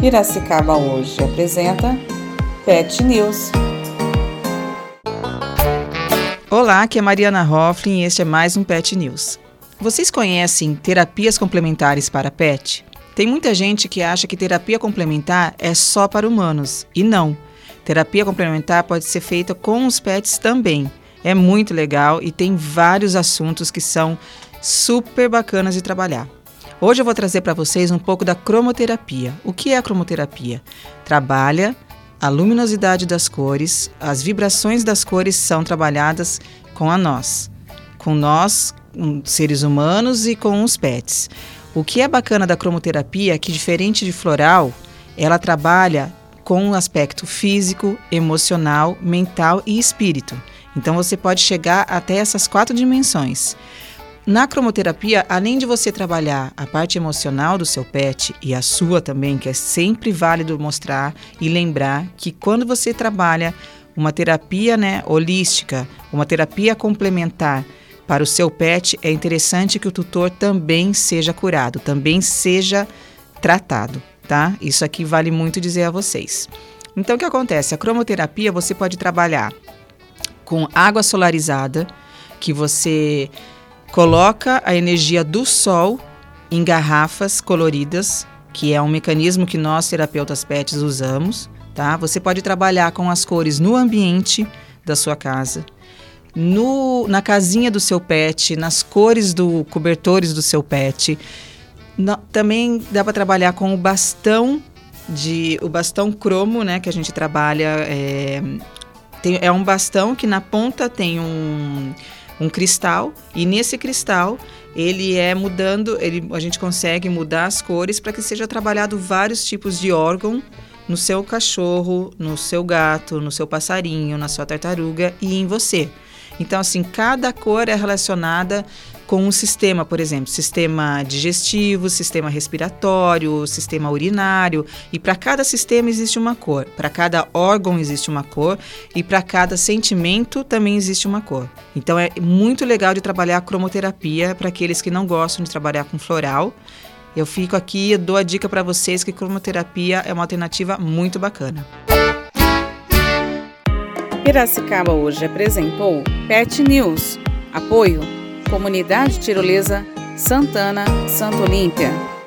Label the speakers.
Speaker 1: Piracicaba hoje apresenta Pet News.
Speaker 2: Olá, aqui é Mariana Hofflin e este é mais um Pet News. Vocês conhecem terapias complementares para pet? Tem muita gente que acha que terapia complementar é só para humanos, e não. Terapia complementar pode ser feita com os pets também. É muito legal e tem vários assuntos que são super bacanas de trabalhar. Hoje eu vou trazer para vocês um pouco da cromoterapia. O que é a cromoterapia? Trabalha a luminosidade das cores, as vibrações das cores são trabalhadas com a nós, com nós, seres humanos e com os pets. O que é bacana da cromoterapia é que, diferente de floral, ela trabalha com um aspecto físico, emocional, mental e espírito. Então você pode chegar até essas quatro dimensões. Na cromoterapia, além de você trabalhar a parte emocional do seu pet e a sua também, que é sempre válido mostrar e lembrar que quando você trabalha uma terapia né, holística, uma terapia complementar para o seu pet, é interessante que o tutor também seja curado, também seja tratado, tá? Isso aqui vale muito dizer a vocês. Então, o que acontece? A cromoterapia você pode trabalhar com água solarizada, que você Coloca a energia do sol em garrafas coloridas, que é um mecanismo que nós terapeutas pets usamos, tá? Você pode trabalhar com as cores no ambiente da sua casa, no, na casinha do seu pet, nas cores do cobertores do seu pet. No, também dá para trabalhar com o bastão de o bastão cromo, né, que a gente trabalha é, tem, é um bastão que na ponta tem um um cristal e nesse cristal ele é mudando, ele, a gente consegue mudar as cores para que seja trabalhado vários tipos de órgão no seu cachorro, no seu gato, no seu passarinho, na sua tartaruga e em você. Então, assim, cada cor é relacionada com um sistema, por exemplo, sistema digestivo, sistema respiratório, sistema urinário, e para cada sistema existe uma cor, para cada órgão existe uma cor e para cada sentimento também existe uma cor. Então é muito legal de trabalhar a cromoterapia para aqueles que não gostam de trabalhar com floral. Eu fico aqui e dou a dica para vocês que cromoterapia é uma alternativa muito bacana.
Speaker 1: Piracicaba hoje apresentou Pet News. Apoio Comunidade Tirolesa Santana, Santo Olímpia.